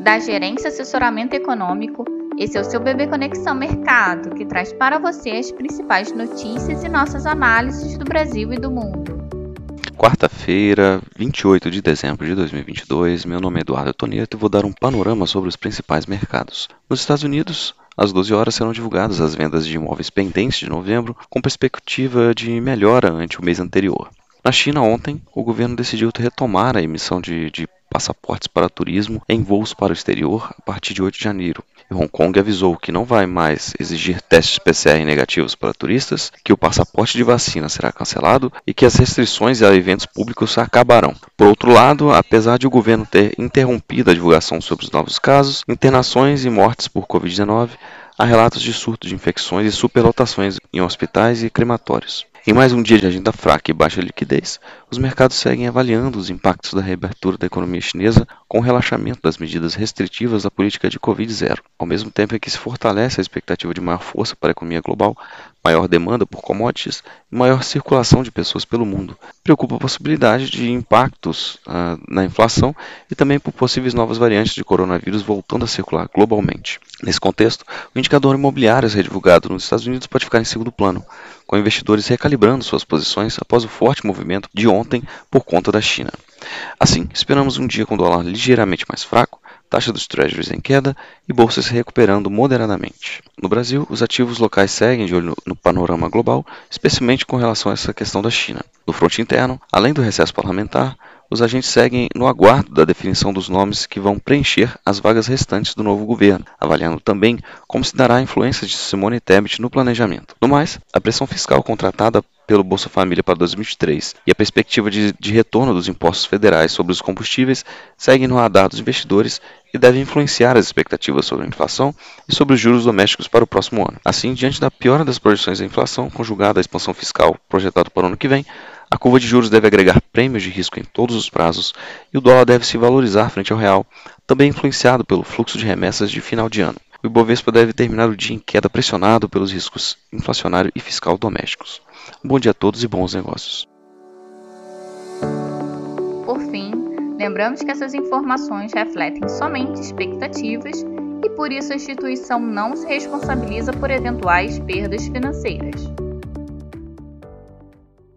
da Gerência Assessoramento Econômico. Esse é o seu Bebê Conexão Mercado, que traz para você as principais notícias e nossas análises do Brasil e do mundo. Quarta-feira, 28 de dezembro de 2022, meu nome é Eduardo Tonieto e vou dar um panorama sobre os principais mercados. Nos Estados Unidos, às 12 horas serão divulgadas as vendas de imóveis pendentes de novembro, com perspectiva de melhora ante o mês anterior. Na China, ontem, o governo decidiu retomar a emissão de, de passaportes para turismo em voos para o exterior a partir de 8 de janeiro. E Hong Kong avisou que não vai mais exigir testes PCR negativos para turistas, que o passaporte de vacina será cancelado e que as restrições a eventos públicos acabarão. Por outro lado, apesar de o governo ter interrompido a divulgação sobre os novos casos, internações e mortes por Covid-19, há relatos de surto de infecções e superlotações em hospitais e crematórios. Em mais um dia de agenda fraca e baixa liquidez, os mercados seguem avaliando os impactos da reabertura da economia chinesa com o relaxamento das medidas restritivas da política de Covid-0, ao mesmo tempo em que se fortalece a expectativa de maior força para a economia global, maior demanda por commodities e maior circulação de pessoas pelo mundo. Preocupa a possibilidade de impactos uh, na inflação e também por possíveis novas variantes de coronavírus voltando a circular globalmente. Nesse contexto, o indicador imobiliário redivulgado nos Estados Unidos pode ficar em segundo plano, com investidores recalibrando suas posições após o forte movimento de ontem por conta da China. Assim, esperamos um dia com dólar ligeiramente mais fraco, taxa dos treasuries em queda e bolsas se recuperando moderadamente. No Brasil, os ativos locais seguem de olho no panorama global, especialmente com relação a essa questão da China. No fronte interno, além do recesso parlamentar, os agentes seguem no aguardo da definição dos nomes que vão preencher as vagas restantes do novo governo, avaliando também como se dará a influência de Simone Tebet no planejamento. No mais, a pressão fiscal contratada pelo Bolsa Família para 2023 e a perspectiva de, de retorno dos impostos federais sobre os combustíveis seguem no radar dos investidores e devem influenciar as expectativas sobre a inflação e sobre os juros domésticos para o próximo ano. Assim, diante da piora das projeções da inflação, conjugada à expansão fiscal projetada para o ano que vem, a curva de juros deve agregar prêmios de risco em todos os prazos e o dólar deve se valorizar frente ao real, também influenciado pelo fluxo de remessas de final de ano. O Ibovespa deve terminar o dia em queda pressionado pelos riscos inflacionário e fiscal domésticos. bom dia a todos e bons negócios. Por fim, lembramos que essas informações refletem somente expectativas e por isso a instituição não se responsabiliza por eventuais perdas financeiras.